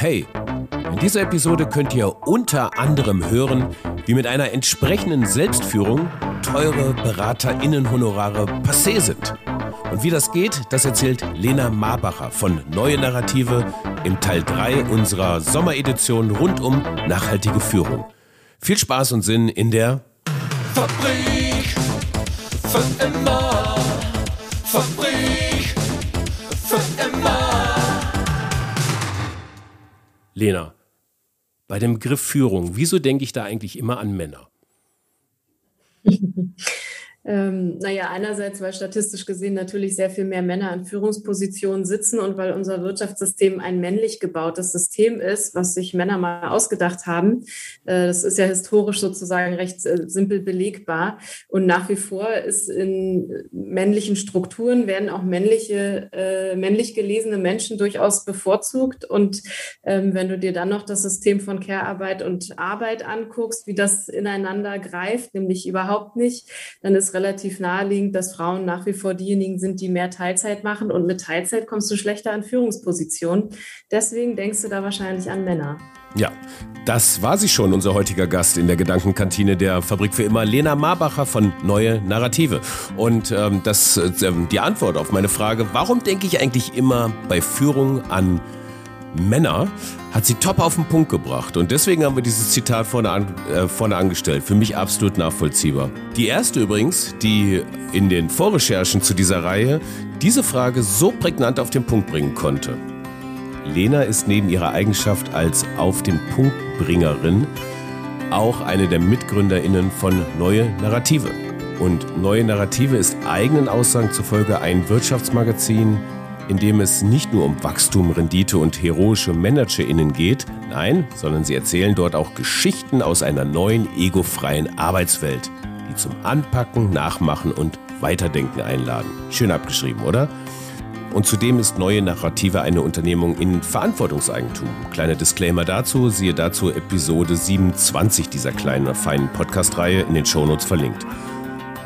Hey, in dieser Episode könnt ihr unter anderem hören, wie mit einer entsprechenden Selbstführung teure BeraterInnenhonorare passé sind. Und wie das geht, das erzählt Lena Marbacher von Neue Narrative im Teil 3 unserer Sommeredition rund um nachhaltige Führung. Viel Spaß und Sinn in der Fabrik für immer. Fabrik Lena. Bei dem Begriff Führung, wieso denke ich da eigentlich immer an Männer? Ähm, naja, einerseits, weil statistisch gesehen natürlich sehr viel mehr Männer an Führungspositionen sitzen und weil unser Wirtschaftssystem ein männlich gebautes System ist, was sich Männer mal ausgedacht haben. Äh, das ist ja historisch sozusagen recht äh, simpel belegbar. Und nach wie vor ist in männlichen Strukturen werden auch männliche, äh, männlich gelesene Menschen durchaus bevorzugt. Und ähm, wenn du dir dann noch das System von Care-Arbeit und Arbeit anguckst, wie das ineinander greift, nämlich überhaupt nicht, dann ist relativ naheliegend, dass Frauen nach wie vor diejenigen sind, die mehr Teilzeit machen. Und mit Teilzeit kommst du schlechter an Führungspositionen. Deswegen denkst du da wahrscheinlich an Männer. Ja, das war sie schon, unser heutiger Gast in der Gedankenkantine der Fabrik für immer, Lena Marbacher von Neue Narrative. Und ähm, das, äh, die Antwort auf meine Frage, warum denke ich eigentlich immer bei Führung an Männer, hat sie top auf den Punkt gebracht. Und deswegen haben wir dieses Zitat vorne, an, äh, vorne angestellt. Für mich absolut nachvollziehbar. Die erste übrigens, die in den Vorrecherchen zu dieser Reihe diese Frage so prägnant auf den Punkt bringen konnte. Lena ist neben ihrer Eigenschaft als Auf den Punkt Bringerin auch eine der MitgründerInnen von Neue Narrative. Und Neue Narrative ist eigenen Aussagen zufolge ein Wirtschaftsmagazin, in dem es nicht nur um Wachstum, Rendite und heroische ManagerInnen geht, nein, sondern sie erzählen dort auch Geschichten aus einer neuen, egofreien Arbeitswelt, die zum Anpacken, Nachmachen und Weiterdenken einladen. Schön abgeschrieben, oder? Und zudem ist Neue Narrative eine Unternehmung in Verantwortungseigentum. Kleiner Disclaimer dazu, siehe dazu Episode 27 dieser kleinen, feinen Podcast-Reihe in den Shownotes verlinkt.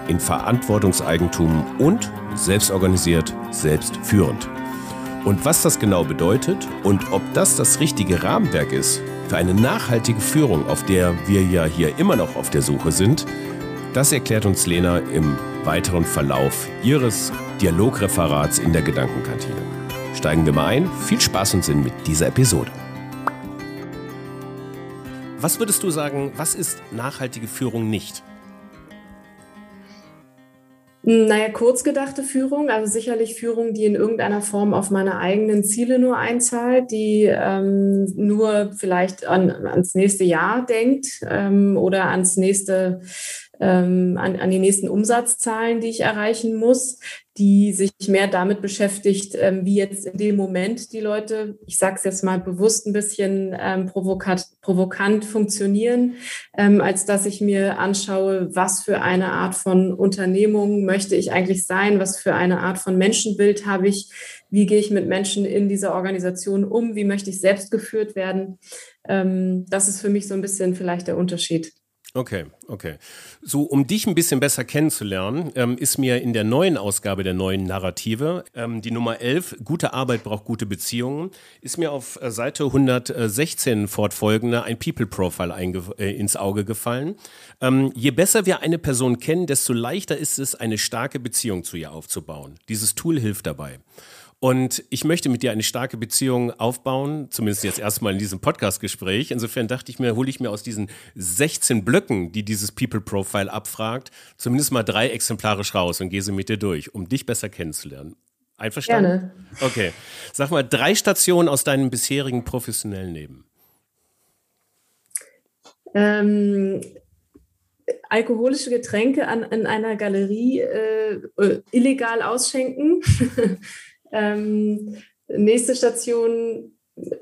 In Verantwortungseigentum und selbstorganisiert, selbstführend. Und was das genau bedeutet und ob das das richtige Rahmenwerk ist für eine nachhaltige Führung, auf der wir ja hier immer noch auf der Suche sind, das erklärt uns Lena im weiteren Verlauf ihres Dialogreferats in der Gedankenkantine. Steigen wir mal ein. Viel Spaß und Sinn mit dieser Episode. Was würdest du sagen, was ist nachhaltige Führung nicht? Naja, kurzgedachte Führung, also sicherlich Führung, die in irgendeiner Form auf meine eigenen Ziele nur einzahlt, die ähm, nur vielleicht an, ans nächste Jahr denkt ähm, oder ans nächste ähm, an, an die nächsten Umsatzzahlen, die ich erreichen muss, die sich mehr damit beschäftigt, ähm, wie jetzt in dem Moment die Leute, ich sage es jetzt mal bewusst ein bisschen ähm, provokant, provokant funktionieren, ähm, als dass ich mir anschaue, was für eine Art von Unternehmung möchte ich eigentlich sein, was für eine Art von Menschenbild habe ich, wie gehe ich mit Menschen in dieser Organisation um, wie möchte ich selbst geführt werden. Ähm, das ist für mich so ein bisschen vielleicht der Unterschied. Okay, okay. So, um dich ein bisschen besser kennenzulernen, ähm, ist mir in der neuen Ausgabe der neuen Narrative, ähm, die Nummer 11, Gute Arbeit braucht gute Beziehungen, ist mir auf äh, Seite 116 fortfolgende ein People-Profile äh, ins Auge gefallen. Ähm, je besser wir eine Person kennen, desto leichter ist es, eine starke Beziehung zu ihr aufzubauen. Dieses Tool hilft dabei. Und ich möchte mit dir eine starke Beziehung aufbauen, zumindest jetzt erstmal in diesem Podcast-Gespräch. Insofern dachte ich mir, hole ich mir aus diesen 16 Blöcken, die dieses People Profile abfragt, zumindest mal drei exemplarisch raus und gehe sie mit dir durch, um dich besser kennenzulernen. Einverstanden? Gerne. Okay. Sag mal, drei Stationen aus deinem bisherigen professionellen Leben. Ähm, alkoholische Getränke an, in einer Galerie äh, äh illegal ausschenken. Ähm, nächste Station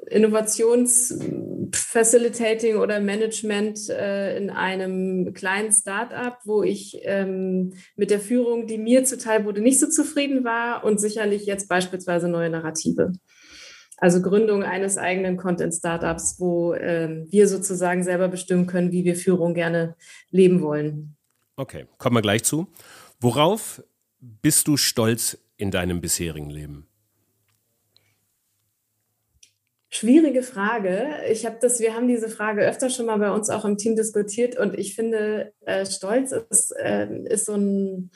Innovationsfacilitating oder Management äh, in einem kleinen Startup, wo ich ähm, mit der Führung, die mir zuteil wurde, nicht so zufrieden war und sicherlich jetzt beispielsweise neue Narrative. Also Gründung eines eigenen Content-Startups, wo ähm, wir sozusagen selber bestimmen können, wie wir Führung gerne leben wollen. Okay, kommen wir gleich zu. Worauf bist du stolz in deinem bisherigen Leben? Schwierige Frage. Ich habe das, wir haben diese Frage öfter schon mal bei uns auch im Team diskutiert und ich finde, äh, Stolz ist, äh, ist so ein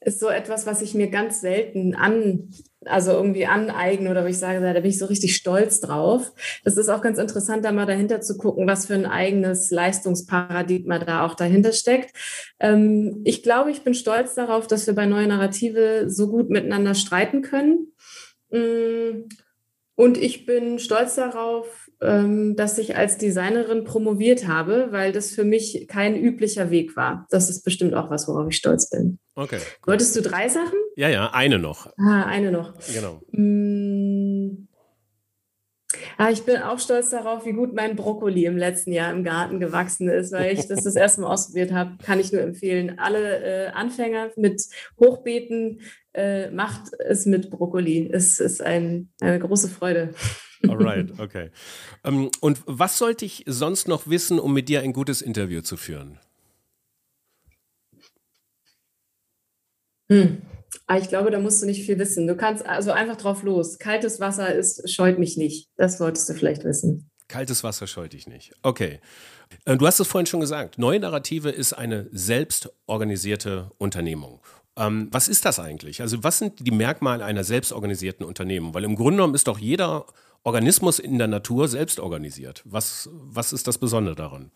ist so etwas, was ich mir ganz selten an, also irgendwie aneigne oder wo ich sage, da bin ich so richtig stolz drauf. Das ist auch ganz interessant, da mal dahinter zu gucken, was für ein eigenes Leistungsparadigma da auch dahinter steckt. Ähm, ich glaube, ich bin stolz darauf, dass wir bei Neue Narrative so gut miteinander streiten können. Mm, und ich bin stolz darauf, ähm, dass ich als Designerin promoviert habe, weil das für mich kein üblicher Weg war. Das ist bestimmt auch was, worauf ich stolz bin. Okay. Wolltest du drei Sachen? Ja, ja, eine noch. Ah, eine noch. Genau. Hm. Ah, ich bin auch stolz darauf, wie gut mein Brokkoli im letzten Jahr im Garten gewachsen ist, weil ich das das erste Mal ausprobiert habe. Kann ich nur empfehlen. Alle äh, Anfänger mit Hochbeeten äh, macht es mit Brokkoli. Es ist ein, eine große Freude. Alright, okay. Ähm, und was sollte ich sonst noch wissen, um mit dir ein gutes Interview zu führen? Hm. Ah, ich glaube, da musst du nicht viel wissen. Du kannst also einfach drauf los. Kaltes Wasser ist, scheut mich nicht. Das solltest du vielleicht wissen. Kaltes Wasser scheut dich nicht. Okay. Äh, du hast es vorhin schon gesagt. Neue Narrative ist eine selbstorganisierte Unternehmung. Ähm, was ist das eigentlich? Also, was sind die Merkmale einer selbstorganisierten Unternehmung? Weil im Grunde genommen ist doch jeder Organismus in der Natur selbst organisiert. Was, was ist das Besondere daran?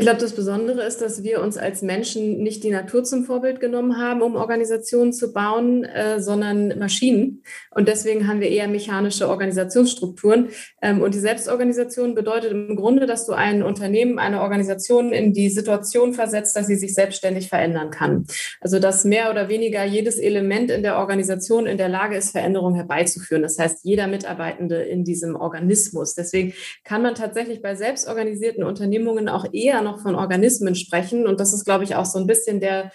Ich glaube, das Besondere ist, dass wir uns als Menschen nicht die Natur zum Vorbild genommen haben, um Organisationen zu bauen, äh, sondern Maschinen. Und deswegen haben wir eher mechanische Organisationsstrukturen. Ähm, und die Selbstorganisation bedeutet im Grunde, dass du ein Unternehmen, eine Organisation in die Situation versetzt, dass sie sich selbstständig verändern kann. Also dass mehr oder weniger jedes Element in der Organisation in der Lage ist, Veränderungen herbeizuführen. Das heißt, jeder Mitarbeitende in diesem Organismus. Deswegen kann man tatsächlich bei selbstorganisierten Unternehmungen auch eher noch noch von Organismen sprechen. Und das ist, glaube ich, auch so ein bisschen der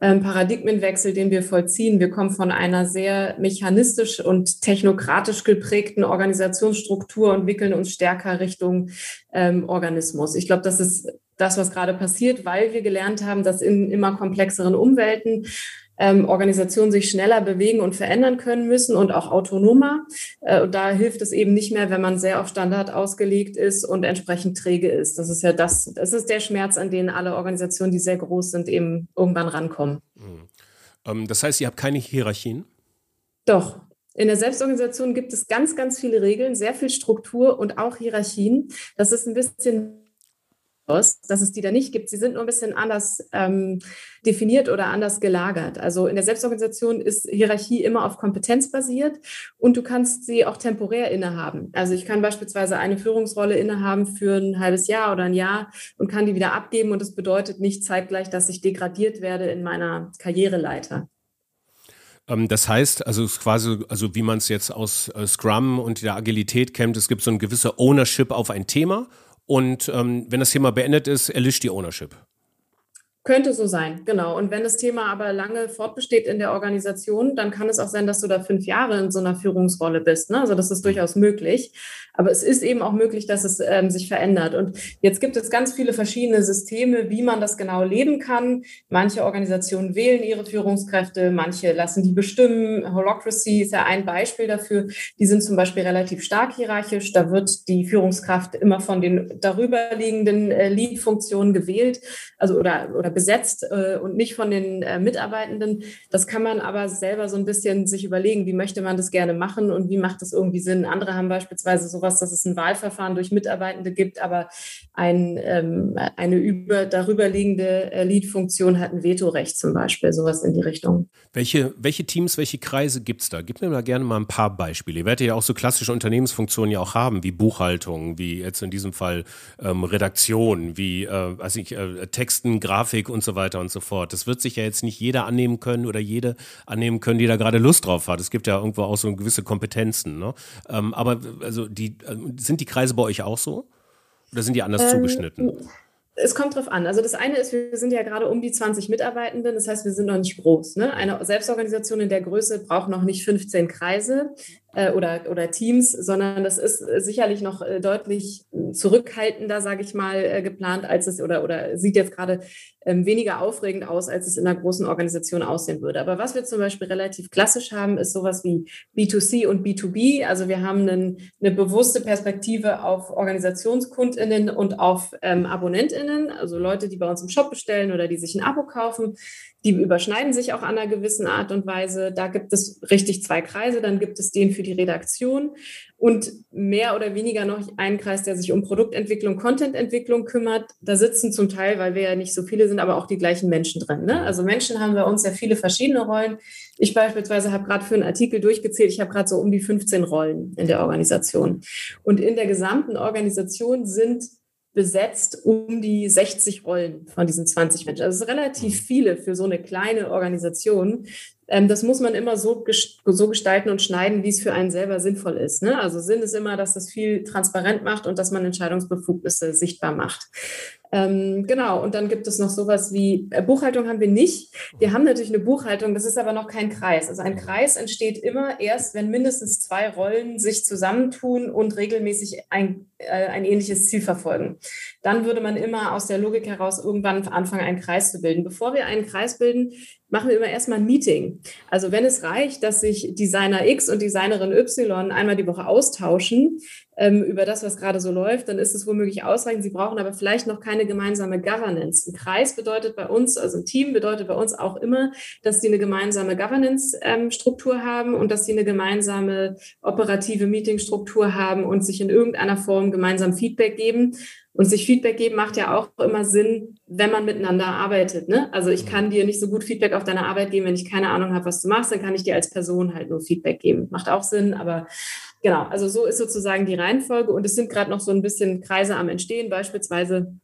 ähm, Paradigmenwechsel, den wir vollziehen. Wir kommen von einer sehr mechanistisch und technokratisch geprägten Organisationsstruktur und wickeln uns stärker Richtung ähm, Organismus. Ich glaube, das ist das, was gerade passiert, weil wir gelernt haben, dass in immer komplexeren Umwelten ähm, Organisationen sich schneller bewegen und verändern können müssen und auch autonomer. Äh, und da hilft es eben nicht mehr, wenn man sehr auf Standard ausgelegt ist und entsprechend träge ist. Das ist ja das, das ist der Schmerz, an den alle Organisationen, die sehr groß sind, eben irgendwann rankommen. Mhm. Ähm, das heißt, ihr habt keine Hierarchien? Doch, in der Selbstorganisation gibt es ganz, ganz viele Regeln, sehr viel Struktur und auch Hierarchien. Das ist ein bisschen dass es die da nicht gibt. Sie sind nur ein bisschen anders ähm, definiert oder anders gelagert. Also in der Selbstorganisation ist Hierarchie immer auf Kompetenz basiert und du kannst sie auch temporär innehaben. Also ich kann beispielsweise eine Führungsrolle innehaben für ein halbes Jahr oder ein Jahr und kann die wieder abgeben und das bedeutet nicht zeitgleich, dass ich degradiert werde in meiner Karriereleiter. Ähm, das heißt, also quasi, also wie man es jetzt aus äh, Scrum und der Agilität kennt, es gibt so ein gewisse Ownership auf ein Thema und ähm, wenn das Thema beendet ist, erlischt die Ownership. Könnte so sein, genau. Und wenn das Thema aber lange fortbesteht in der Organisation, dann kann es auch sein, dass du da fünf Jahre in so einer Führungsrolle bist. Ne? Also das ist durchaus möglich. Aber es ist eben auch möglich, dass es ähm, sich verändert. Und jetzt gibt es ganz viele verschiedene Systeme, wie man das genau leben kann. Manche Organisationen wählen ihre Führungskräfte, manche lassen die bestimmen. Holocracy ist ja ein Beispiel dafür. Die sind zum Beispiel relativ stark hierarchisch. Da wird die Führungskraft immer von den darüberliegenden äh, Lead-Funktionen gewählt, also oder, oder besetzt äh, und nicht von den äh, Mitarbeitenden. Das kann man aber selber so ein bisschen sich überlegen, wie möchte man das gerne machen und wie macht das irgendwie Sinn. Andere haben beispielsweise sowas dass es ein Wahlverfahren durch Mitarbeitende gibt, aber ein, ähm, eine über, darüber äh, Lead-Funktion hat ein Vetorecht zum Beispiel, sowas in die Richtung. Welche, welche Teams, welche Kreise gibt es da? Gib mir mal gerne mal ein paar Beispiele. Ihr werdet ja auch so klassische Unternehmensfunktionen ja auch haben, wie Buchhaltung, wie jetzt in diesem Fall ähm, Redaktion, wie äh, weiß ich, äh, Texten, Grafik und so weiter und so fort. Das wird sich ja jetzt nicht jeder annehmen können oder jede annehmen können, die da gerade Lust drauf hat. Es gibt ja irgendwo auch so gewisse Kompetenzen. Ne? Ähm, aber also die äh, sind die Kreise bei euch auch so? Oder sind die anders ähm, zugeschnitten? Es kommt drauf an. Also das eine ist, wir sind ja gerade um die 20 Mitarbeitenden, das heißt, wir sind noch nicht groß. Ne? Eine Selbstorganisation in der Größe braucht noch nicht 15 Kreise. Äh, oder, oder Teams, sondern das ist sicherlich noch äh, deutlich zurückhaltender, sage ich mal, äh, geplant, als es oder, oder sieht jetzt gerade ähm, weniger aufregend aus, als es in einer großen Organisation aussehen würde. Aber was wir zum Beispiel relativ klassisch haben, ist sowas wie B2C und B2B. Also wir haben einen, eine bewusste Perspektive auf Organisationskundinnen und auf ähm, Abonnentinnen, also Leute, die bei uns im Shop bestellen oder die sich ein Abo kaufen. Die überschneiden sich auch an einer gewissen Art und Weise. Da gibt es richtig zwei Kreise. Dann gibt es den für die Redaktion und mehr oder weniger noch einen Kreis, der sich um Produktentwicklung, Contententwicklung kümmert. Da sitzen zum Teil, weil wir ja nicht so viele sind, aber auch die gleichen Menschen drin. Ne? Also Menschen haben bei uns ja viele verschiedene Rollen. Ich beispielsweise habe gerade für einen Artikel durchgezählt, ich habe gerade so um die 15 Rollen in der Organisation. Und in der gesamten Organisation sind besetzt um die 60 Rollen von diesen 20 Menschen. Also es ist relativ viele für so eine kleine Organisation. Ähm, das muss man immer so, gestalten und schneiden, wie es für einen selber sinnvoll ist. Ne? Also Sinn ist immer, dass das viel transparent macht und dass man Entscheidungsbefugnisse sichtbar macht. Ähm, genau, und dann gibt es noch sowas wie äh, Buchhaltung haben wir nicht. Wir haben natürlich eine Buchhaltung, das ist aber noch kein Kreis. Also ein Kreis entsteht immer erst, wenn mindestens zwei Rollen sich zusammentun und regelmäßig ein, äh, ein ähnliches Ziel verfolgen. Dann würde man immer aus der Logik heraus irgendwann anfangen, einen Kreis zu bilden. Bevor wir einen Kreis bilden, machen wir immer erstmal ein Meeting. Also wenn es reicht, dass sich Designer X und Designerin Y einmal die Woche austauschen ähm, über das, was gerade so läuft, dann ist es womöglich ausreichend. Sie brauchen aber vielleicht noch keine gemeinsame Governance. Ein Kreis bedeutet bei uns, also ein Team bedeutet bei uns auch immer, dass die eine gemeinsame Governance-Struktur ähm, haben und dass sie eine gemeinsame operative Meetingstruktur haben und sich in irgendeiner Form gemeinsam Feedback geben. Und sich Feedback geben macht ja auch immer Sinn, wenn man miteinander arbeitet. Ne? Also ich kann dir nicht so gut Feedback auf deine Arbeit geben, wenn ich keine Ahnung habe, was du machst, dann kann ich dir als Person halt nur Feedback geben. Macht auch Sinn, aber genau, also so ist sozusagen die Reihenfolge. Und es sind gerade noch so ein bisschen Kreise am Entstehen, beispielsweise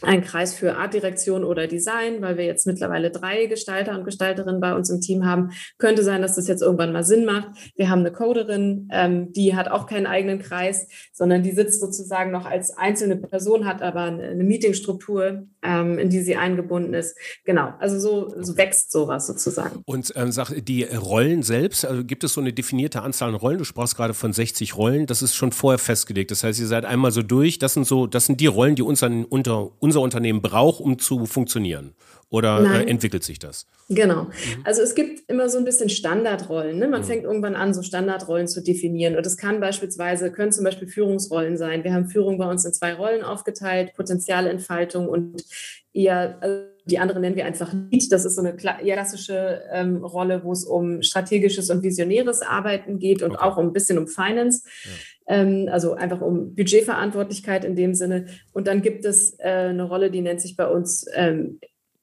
ein Kreis für Artdirektion oder Design, weil wir jetzt mittlerweile drei Gestalter und Gestalterinnen bei uns im Team haben. Könnte sein, dass das jetzt irgendwann mal Sinn macht. Wir haben eine Coderin, ähm, die hat auch keinen eigenen Kreis, sondern die sitzt sozusagen noch als einzelne Person, hat aber eine, Meetingstruktur, ähm, in die sie eingebunden ist. Genau, also so, so wächst sowas sozusagen. Und ähm, sag, die Rollen selbst, also gibt es so eine definierte Anzahl an Rollen? Du sprachst gerade von 60 Rollen, das ist schon vorher festgelegt. Das heißt, ihr seid einmal so durch, das sind so, das sind die Rollen, die uns dann unter unser Unternehmen braucht, um zu funktionieren? Oder äh, entwickelt sich das? Genau. Mhm. Also es gibt immer so ein bisschen Standardrollen. Ne? Man mhm. fängt irgendwann an, so Standardrollen zu definieren. Und es kann beispielsweise, können zum Beispiel Führungsrollen sein. Wir haben Führung bei uns in zwei Rollen aufgeteilt, Potenzialentfaltung und eher, also die andere nennen wir einfach Lead. Das ist so eine klassische ähm, Rolle, wo es um strategisches und visionäres Arbeiten geht und okay. auch ein bisschen um Finance. Ja ähm, also einfach um Budgetverantwortlichkeit in dem Sinne. Und dann gibt es äh, eine Rolle, die nennt sich bei uns ähm,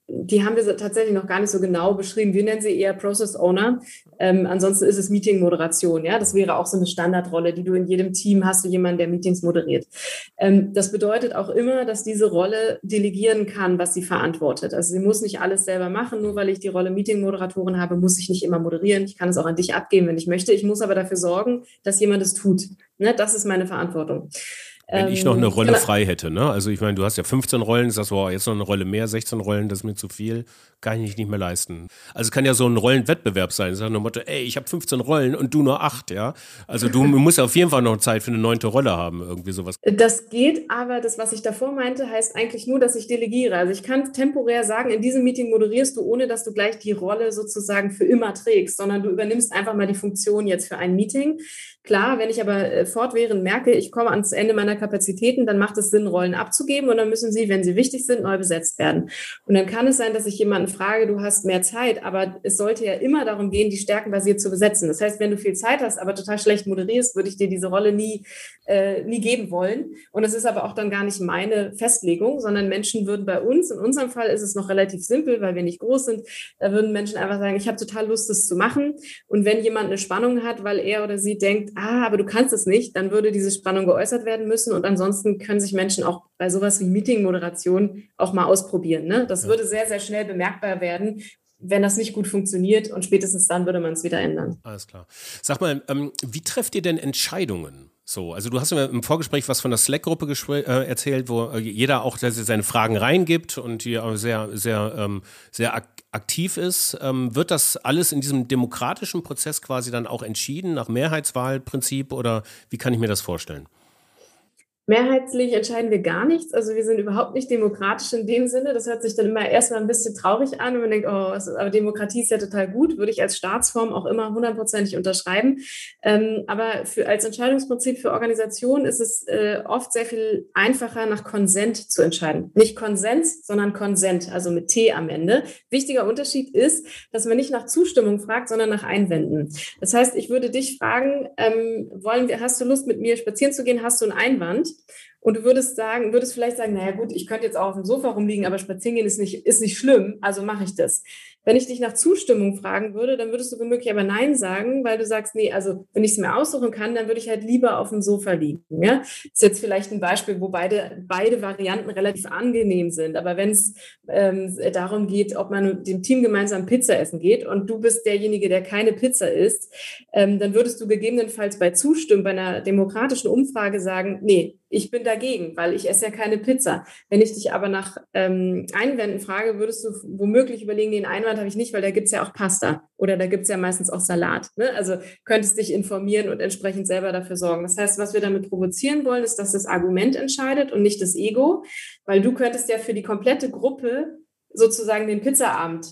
die haben wir tatsächlich noch gar nicht so genau beschrieben. Wir nennen sie eher Process Owner. Ähm, ansonsten ist es Meeting-Moderation. Ja, das wäre auch so eine Standardrolle, die du in jedem Team hast, du jemanden, der Meetings moderiert. Ähm, das bedeutet auch immer, dass diese Rolle delegieren kann, was sie verantwortet. Also sie muss nicht alles selber machen. Nur weil ich die Rolle Meeting-Moderatorin habe, muss ich nicht immer moderieren. Ich kann es auch an dich abgeben, wenn ich möchte. Ich muss aber dafür sorgen, dass jemand es tut. Ne? Das ist meine Verantwortung. Wenn ähm, ich noch eine ähm, Rolle genau. frei hätte, ne? Also ich meine, du hast ja 15 Rollen, sagst, wow, jetzt noch eine Rolle mehr, 16 Rollen, das ist mir zu viel, kann ich nicht mehr leisten. Also es kann ja so ein Rollenwettbewerb sein, sagen nur Motto, ey, ich habe 15 Rollen und du nur acht, ja? Also du musst auf jeden Fall noch Zeit für eine neunte Rolle haben, irgendwie sowas. Das geht, aber das, was ich davor meinte, heißt eigentlich nur, dass ich delegiere. Also ich kann temporär sagen, in diesem Meeting moderierst du, ohne dass du gleich die Rolle sozusagen für immer trägst, sondern du übernimmst einfach mal die Funktion jetzt für ein Meeting. Klar, wenn ich aber äh, fortwährend merke, ich komme ans Ende meiner Kapazitäten, dann macht es Sinn, Rollen abzugeben und dann müssen sie, wenn sie wichtig sind, neu besetzt werden. Und dann kann es sein, dass ich jemanden frage, du hast mehr Zeit, aber es sollte ja immer darum gehen, die Stärken basiert zu besetzen. Das heißt, wenn du viel Zeit hast, aber total schlecht moderierst, würde ich dir diese Rolle nie, äh, nie geben wollen. Und es ist aber auch dann gar nicht meine Festlegung, sondern Menschen würden bei uns, in unserem Fall ist es noch relativ simpel, weil wir nicht groß sind, da würden Menschen einfach sagen, ich habe total Lust, das zu machen. Und wenn jemand eine Spannung hat, weil er oder sie denkt, ah, aber du kannst es nicht, dann würde diese Spannung geäußert werden müssen. Und ansonsten können sich Menschen auch bei sowas wie Meeting-Moderation auch mal ausprobieren. Ne? Das ja. würde sehr, sehr schnell bemerkbar werden, wenn das nicht gut funktioniert und spätestens dann würde man es wieder ändern. Alles klar. Sag mal, ähm, wie trefft ihr denn Entscheidungen? So, also du hast mir im Vorgespräch was von der Slack-Gruppe äh, erzählt, wo äh, jeder auch seine Fragen reingibt und die auch sehr, sehr, ähm, sehr ak aktiv ist. Ähm, wird das alles in diesem demokratischen Prozess quasi dann auch entschieden nach Mehrheitswahlprinzip oder wie kann ich mir das vorstellen? Mehrheitlich entscheiden wir gar nichts. Also wir sind überhaupt nicht demokratisch in dem Sinne. Das hört sich dann immer erstmal ein bisschen traurig an und man denkt, oh, aber Demokratie ist ja total gut, würde ich als Staatsform auch immer hundertprozentig unterschreiben. Ähm, aber für, als Entscheidungsprinzip für Organisationen ist es äh, oft sehr viel einfacher, nach Konsent zu entscheiden. Nicht Konsens, sondern Konsent, also mit T am Ende. Wichtiger Unterschied ist, dass man nicht nach Zustimmung fragt, sondern nach Einwänden. Das heißt, ich würde dich fragen, ähm, wollen wir, hast du Lust, mit mir spazieren zu gehen? Hast du einen Einwand? Und du würdest sagen, würdest vielleicht sagen, naja gut, ich könnte jetzt auch auf dem Sofa rumliegen, aber spazieren gehen ist nicht, ist nicht schlimm, also mache ich das. Wenn ich dich nach Zustimmung fragen würde, dann würdest du womöglich aber Nein sagen, weil du sagst, nee, also wenn ich es mir aussuchen kann, dann würde ich halt lieber auf dem Sofa liegen. Ja? Das ist jetzt vielleicht ein Beispiel, wo beide, beide Varianten relativ angenehm sind. Aber wenn es ähm, darum geht, ob man mit dem Team gemeinsam Pizza essen geht und du bist derjenige, der keine Pizza isst, ähm, dann würdest du gegebenenfalls bei Zustimmen, bei einer demokratischen Umfrage sagen, nee, ich bin dagegen, weil ich esse ja keine Pizza. Wenn ich dich aber nach ähm, Einwänden frage, würdest du womöglich überlegen, den Einwand habe ich nicht, weil da gibt es ja auch Pasta oder da gibt es ja meistens auch Salat. Ne? Also könntest dich informieren und entsprechend selber dafür sorgen. Das heißt, was wir damit provozieren wollen, ist, dass das Argument entscheidet und nicht das Ego, weil du könntest ja für die komplette Gruppe sozusagen den Pizzaabend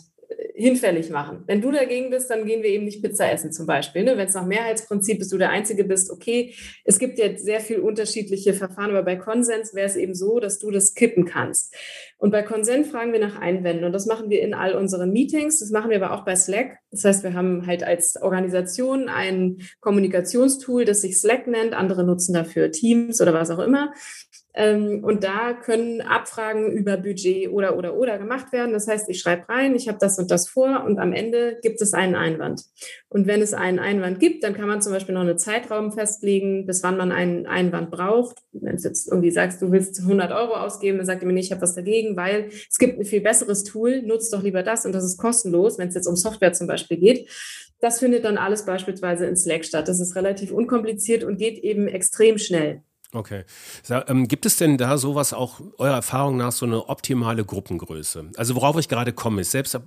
hinfällig machen. Wenn du dagegen bist, dann gehen wir eben nicht Pizza essen zum Beispiel. Ne? Wenn es nach Mehrheitsprinzip ist, du der Einzige bist, okay. Es gibt ja sehr viel unterschiedliche Verfahren, aber bei Konsens wäre es eben so, dass du das kippen kannst. Und bei Konsens fragen wir nach Einwänden und das machen wir in all unseren Meetings. Das machen wir aber auch bei Slack. Das heißt, wir haben halt als Organisation ein Kommunikationstool, das sich Slack nennt. Andere nutzen dafür Teams oder was auch immer. Ähm, und da können Abfragen über Budget oder, oder, oder gemacht werden. Das heißt, ich schreibe rein, ich habe das und das vor und am Ende gibt es einen Einwand. Und wenn es einen Einwand gibt, dann kann man zum Beispiel noch einen Zeitraum festlegen, bis wann man einen Einwand braucht. Wenn du jetzt irgendwie sagst, du willst 100 Euro ausgeben, dann sagt ihr mir nicht, ich habe was dagegen, weil es gibt ein viel besseres Tool, nutzt doch lieber das und das ist kostenlos, wenn es jetzt um Software zum Beispiel geht. Das findet dann alles beispielsweise in Slack statt. Das ist relativ unkompliziert und geht eben extrem schnell. Okay. Ähm, gibt es denn da sowas auch eurer Erfahrung nach so eine optimale Gruppengröße? Also worauf ich gerade komme, ist selbst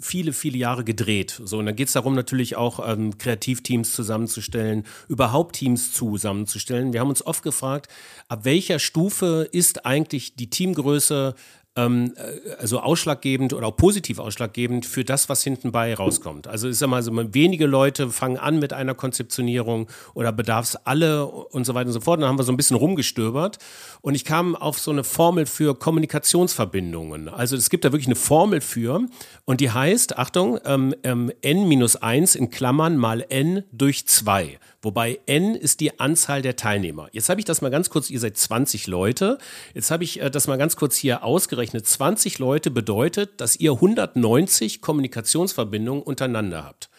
viele, viele Jahre gedreht. So, und dann geht es darum, natürlich auch ähm, Kreativteams zusammenzustellen, überhaupt Teams zusammenzustellen. Wir haben uns oft gefragt, ab welcher Stufe ist eigentlich die Teamgröße ähm, äh, also ausschlaggebend oder auch positiv ausschlaggebend für das, was hinten bei rauskommt. Also ich sag mal, so wenige Leute fangen an mit einer Konzeptionierung oder bedarf es alle und so weiter und so fort. dann haben wir so ein bisschen rumgestöbert und ich kam auf so eine Formel für Kommunikationsverbindungen. Also es gibt da wirklich eine Formel für und die heißt, Achtung, ähm, ähm, n minus 1 in Klammern mal n durch 2 wobei n ist die Anzahl der Teilnehmer. Jetzt habe ich das mal ganz kurz, ihr seid 20 Leute, jetzt habe ich äh, das mal ganz kurz hier ausgerechnet. 20 Leute bedeutet, dass ihr 190 Kommunikationsverbindungen untereinander habt.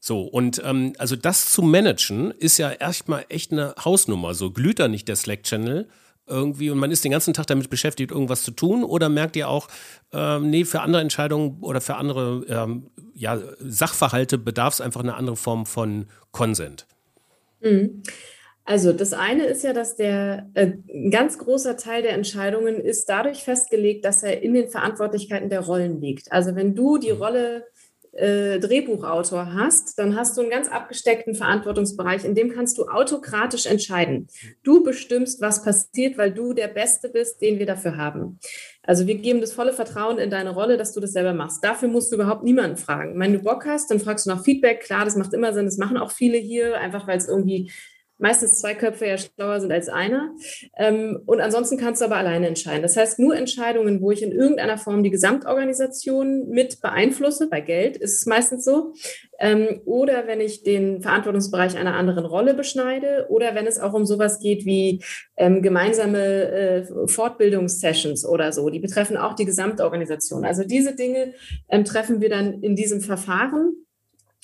So, und ähm, also das zu managen, ist ja erstmal echt eine Hausnummer. So glüht da nicht der Slack-Channel irgendwie und man ist den ganzen Tag damit beschäftigt, irgendwas zu tun? Oder merkt ihr auch, ähm, nee, für andere Entscheidungen oder für andere ähm, ja, Sachverhalte bedarf es einfach eine andere Form von Konsent? Mhm. Also das eine ist ja, dass der äh, ein ganz großer Teil der Entscheidungen ist dadurch festgelegt, dass er in den Verantwortlichkeiten der Rollen liegt. Also wenn du die mhm. Rolle äh, Drehbuchautor hast, dann hast du einen ganz abgesteckten Verantwortungsbereich, in dem kannst du autokratisch entscheiden. Du bestimmst, was passiert, weil du der Beste bist, den wir dafür haben. Also wir geben das volle Vertrauen in deine Rolle, dass du das selber machst. Dafür musst du überhaupt niemanden fragen. Wenn du Bock hast, dann fragst du nach Feedback. Klar, das macht immer Sinn. Das machen auch viele hier, einfach weil es irgendwie meistens zwei Köpfe ja schlauer sind als einer. Ähm, und ansonsten kannst du aber alleine entscheiden. Das heißt, nur Entscheidungen, wo ich in irgendeiner Form die Gesamtorganisation mit beeinflusse, bei Geld ist es meistens so, ähm, oder wenn ich den Verantwortungsbereich einer anderen Rolle beschneide, oder wenn es auch um sowas geht wie ähm, gemeinsame äh, Fortbildungssessions oder so. Die betreffen auch die Gesamtorganisation. Also diese Dinge treffen wir dann in diesem Verfahren.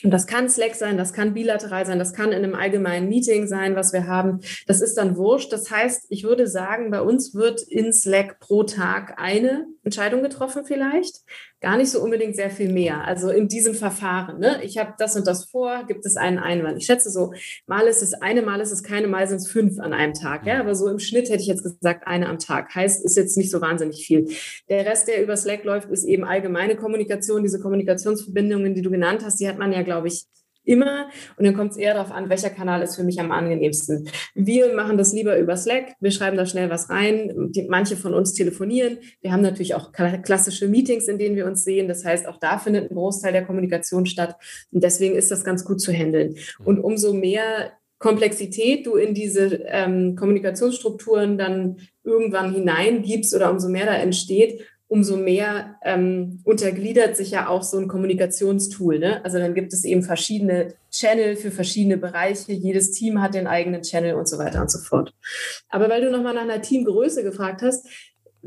Und das kann Slack sein, das kann bilateral sein, das kann in einem allgemeinen Meeting sein, was wir haben. Das ist dann wurscht. Das heißt, ich würde sagen, bei uns wird in Slack pro Tag eine Entscheidung getroffen vielleicht. Gar nicht so unbedingt sehr viel mehr. Also in diesem Verfahren. Ne? Ich habe das und das vor, gibt es einen Einwand. Ich schätze so, mal ist es eine, mal ist es keine, mal sind es fünf an einem Tag. Ja? Aber so im Schnitt hätte ich jetzt gesagt, eine am Tag. Heißt, ist jetzt nicht so wahnsinnig viel. Der Rest, der über Slack läuft, ist eben allgemeine Kommunikation. Diese Kommunikationsverbindungen, die du genannt hast, die hat man ja, glaube ich, immer. Und dann kommt es eher darauf an, welcher Kanal ist für mich am angenehmsten. Wir machen das lieber über Slack. Wir schreiben da schnell was rein. Die, manche von uns telefonieren. Wir haben natürlich auch klassische Meetings, in denen wir uns sehen. Das heißt, auch da findet ein Großteil der Kommunikation statt. Und deswegen ist das ganz gut zu handeln. Und umso mehr Komplexität du in diese ähm, Kommunikationsstrukturen dann irgendwann hineingibst oder umso mehr da entsteht, umso mehr ähm, untergliedert sich ja auch so ein Kommunikationstool. Ne? Also dann gibt es eben verschiedene Channel für verschiedene Bereiche. Jedes Team hat den eigenen Channel und so weiter und so fort. Aber weil du nochmal nach einer Teamgröße gefragt hast,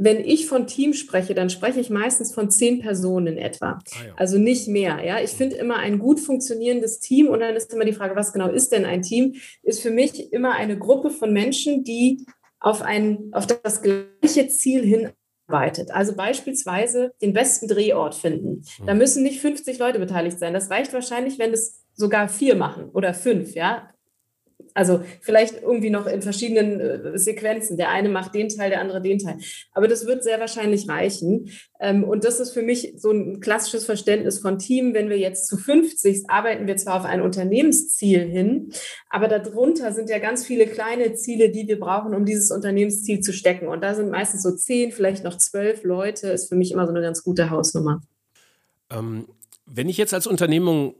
wenn ich von Team spreche, dann spreche ich meistens von zehn Personen etwa. Ah, ja. Also nicht mehr. Ja, ich finde immer ein gut funktionierendes Team und dann ist immer die Frage, was genau ist denn ein Team? Ist für mich immer eine Gruppe von Menschen, die auf ein, auf das gleiche Ziel hin arbeitet. Also beispielsweise den besten Drehort finden. Da mhm. müssen nicht 50 Leute beteiligt sein. Das reicht wahrscheinlich, wenn es sogar vier machen oder fünf, ja. Also vielleicht irgendwie noch in verschiedenen äh, Sequenzen. Der eine macht den Teil, der andere den Teil. Aber das wird sehr wahrscheinlich reichen. Ähm, und das ist für mich so ein klassisches Verständnis von Team. Wenn wir jetzt zu 50 arbeiten wir zwar auf ein Unternehmensziel hin, aber darunter sind ja ganz viele kleine Ziele, die wir brauchen, um dieses Unternehmensziel zu stecken. Und da sind meistens so zehn, vielleicht noch zwölf Leute, ist für mich immer so eine ganz gute Hausnummer. Ähm, wenn ich jetzt als Unternehmung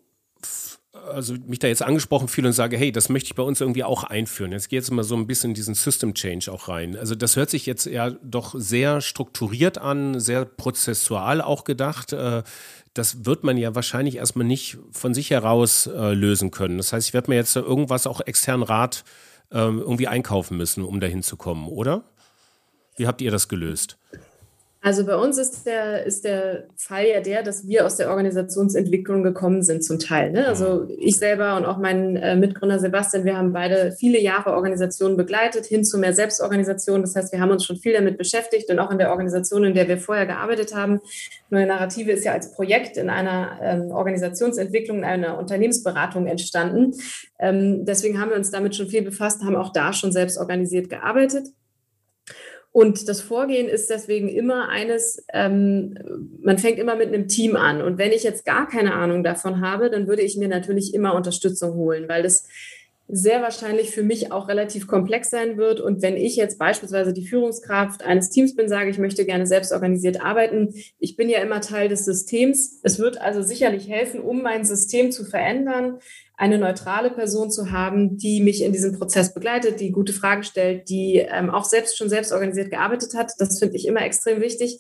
also mich da jetzt angesprochen fühle und sage, hey, das möchte ich bei uns irgendwie auch einführen. Jetzt geht es mal so ein bisschen in diesen System Change auch rein. Also das hört sich jetzt ja doch sehr strukturiert an, sehr prozessual auch gedacht. Äh, das wird man ja wahrscheinlich erstmal nicht von sich heraus äh, lösen können. Das heißt, ich werde mir jetzt irgendwas auch externen Rat ähm, irgendwie einkaufen müssen, um dahin zu kommen, oder? Wie habt ihr das gelöst? Also bei uns ist der, ist der Fall ja der, dass wir aus der Organisationsentwicklung gekommen sind zum Teil. Ne? Also ich selber und auch mein äh, Mitgründer Sebastian, wir haben beide viele Jahre Organisationen begleitet, hin zu mehr Selbstorganisation. Das heißt, wir haben uns schon viel damit beschäftigt und auch in der Organisation, in der wir vorher gearbeitet haben. Neue Narrative ist ja als Projekt in einer ähm, Organisationsentwicklung, in einer Unternehmensberatung entstanden. Ähm, deswegen haben wir uns damit schon viel befasst, haben auch da schon selbst organisiert gearbeitet. Und das Vorgehen ist deswegen immer eines, ähm, man fängt immer mit einem Team an. Und wenn ich jetzt gar keine Ahnung davon habe, dann würde ich mir natürlich immer Unterstützung holen, weil das sehr wahrscheinlich für mich auch relativ komplex sein wird. Und wenn ich jetzt beispielsweise die Führungskraft eines Teams bin, sage ich möchte gerne selbst organisiert arbeiten, ich bin ja immer Teil des Systems. Es wird also sicherlich helfen, um mein System zu verändern, eine neutrale Person zu haben, die mich in diesem Prozess begleitet, die gute Fragen stellt, die ähm, auch selbst schon selbst organisiert gearbeitet hat. Das finde ich immer extrem wichtig.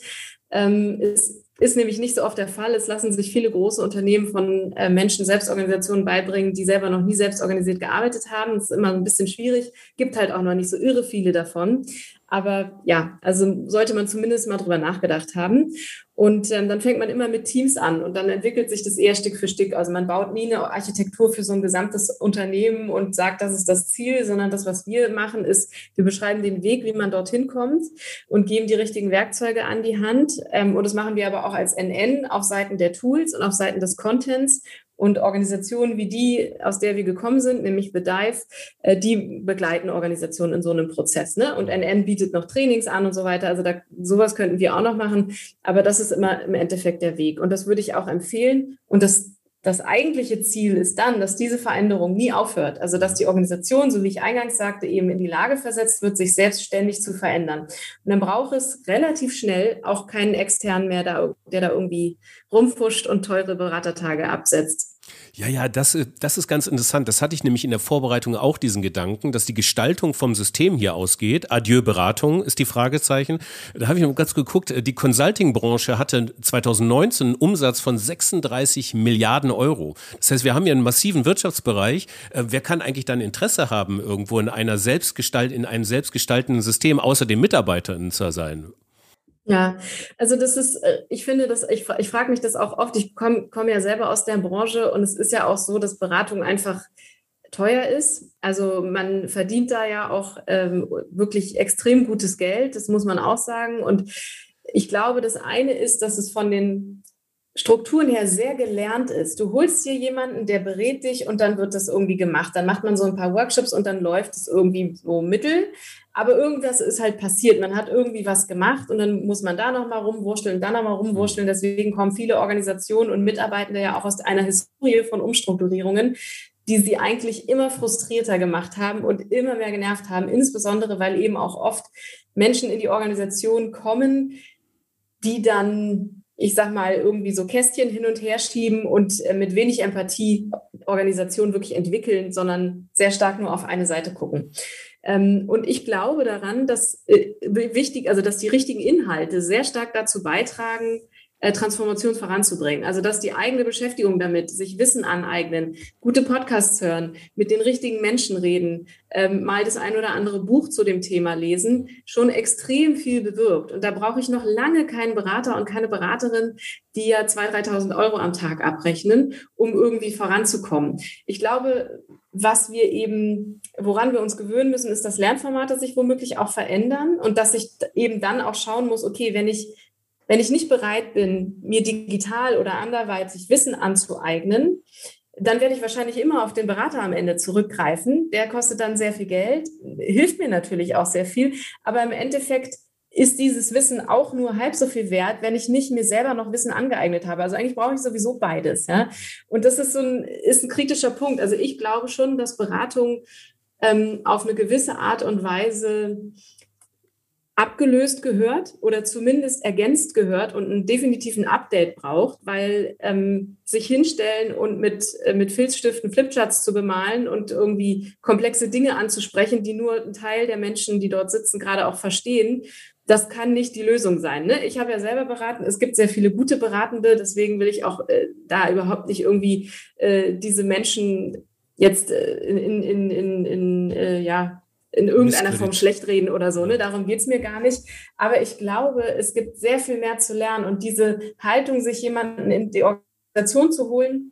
Ähm, es ist nämlich nicht so oft der Fall. Es lassen sich viele große Unternehmen von äh, Menschen Selbstorganisationen beibringen, die selber noch nie selbst organisiert gearbeitet haben. Das ist immer ein bisschen schwierig. Gibt halt auch noch nicht so irre viele davon. Aber ja, also sollte man zumindest mal drüber nachgedacht haben. Und ähm, dann fängt man immer mit Teams an und dann entwickelt sich das eher Stück für Stück. Also man baut nie eine Architektur für so ein gesamtes Unternehmen und sagt, das ist das Ziel, sondern das, was wir machen, ist, wir beschreiben den Weg, wie man dorthin kommt und geben die richtigen Werkzeuge an die Hand. Ähm, und das machen wir aber auch als NN auf Seiten der Tools und auf Seiten des Contents und Organisationen wie die, aus der wir gekommen sind, nämlich Bedive, äh, die begleiten Organisationen in so einem Prozess. Ne? Und NN bietet noch Trainings an und so weiter. Also da, sowas könnten wir auch noch machen. Aber das ist immer im Endeffekt der Weg. Und das würde ich auch empfehlen. Und das, das eigentliche Ziel ist dann, dass diese Veränderung nie aufhört. Also dass die Organisation, so wie ich eingangs sagte, eben in die Lage versetzt wird, sich selbstständig zu verändern. Und dann braucht es relativ schnell auch keinen externen mehr, da, der da irgendwie rumfuscht und teure Beratertage absetzt. Ja, ja, das, äh, das ist ganz interessant. Das hatte ich nämlich in der Vorbereitung auch diesen Gedanken, dass die Gestaltung vom System hier ausgeht. Adieu Beratung ist die Fragezeichen. Da habe ich noch ganz geguckt. Äh, die Consulting-Branche hatte 2019 einen Umsatz von 36 Milliarden Euro. Das heißt, wir haben hier einen massiven Wirtschaftsbereich. Äh, wer kann eigentlich dann Interesse haben, irgendwo in einer selbstgestalt, in einem selbstgestaltenden System außer den Mitarbeitern zu sein? Ja, also das ist, äh, ich finde, dass ich, ich frage mich das auch oft. Ich komme komm ja selber aus der Branche und es ist ja auch so, dass Beratung einfach teuer ist. Also man verdient da ja auch ähm, wirklich extrem gutes Geld, das muss man auch sagen. Und ich glaube, das eine ist, dass es von den Strukturen her sehr gelernt ist. Du holst dir jemanden, der berät dich und dann wird das irgendwie gemacht. Dann macht man so ein paar Workshops und dann läuft es irgendwie so mittel. Aber irgendwas ist halt passiert. Man hat irgendwie was gemacht und dann muss man da nochmal rumwurschteln, da nochmal rumwurschteln. Deswegen kommen viele Organisationen und Mitarbeitende ja auch aus einer Historie von Umstrukturierungen, die sie eigentlich immer frustrierter gemacht haben und immer mehr genervt haben, insbesondere weil eben auch oft Menschen in die Organisation kommen, die dann ich sag mal, irgendwie so Kästchen hin und her schieben und äh, mit wenig Empathie Organisation wirklich entwickeln, sondern sehr stark nur auf eine Seite gucken. Ähm, und ich glaube daran, dass äh, wichtig, also dass die richtigen Inhalte sehr stark dazu beitragen, Transformation voranzubringen. Also dass die eigene Beschäftigung damit, sich Wissen aneignen, gute Podcasts hören, mit den richtigen Menschen reden, ähm, mal das ein oder andere Buch zu dem Thema lesen, schon extrem viel bewirkt. Und da brauche ich noch lange keinen Berater und keine Beraterin, die ja 2.000, 3.000 Euro am Tag abrechnen, um irgendwie voranzukommen. Ich glaube, was wir eben, woran wir uns gewöhnen müssen, ist, dass Lernformate sich womöglich auch verändern und dass ich eben dann auch schauen muss, okay, wenn ich wenn ich nicht bereit bin, mir digital oder anderweitig Wissen anzueignen, dann werde ich wahrscheinlich immer auf den Berater am Ende zurückgreifen. Der kostet dann sehr viel Geld, hilft mir natürlich auch sehr viel, aber im Endeffekt ist dieses Wissen auch nur halb so viel wert, wenn ich nicht mir selber noch Wissen angeeignet habe. Also eigentlich brauche ich sowieso beides, ja. Und das ist so ein, ist ein kritischer Punkt. Also ich glaube schon, dass Beratung ähm, auf eine gewisse Art und Weise abgelöst gehört oder zumindest ergänzt gehört und einen definitiven Update braucht, weil ähm, sich hinstellen und mit, äh, mit Filzstiften Flipcharts zu bemalen und irgendwie komplexe Dinge anzusprechen, die nur ein Teil der Menschen, die dort sitzen, gerade auch verstehen, das kann nicht die Lösung sein. Ne? Ich habe ja selber beraten, es gibt sehr viele gute Beratende, deswegen will ich auch äh, da überhaupt nicht irgendwie äh, diese Menschen jetzt äh, in, in, in, in äh, ja, in irgendeiner Form schlecht reden oder so. Ne? Darum geht's mir gar nicht. Aber ich glaube, es gibt sehr viel mehr zu lernen und diese Haltung, sich jemanden in die Organisation zu holen,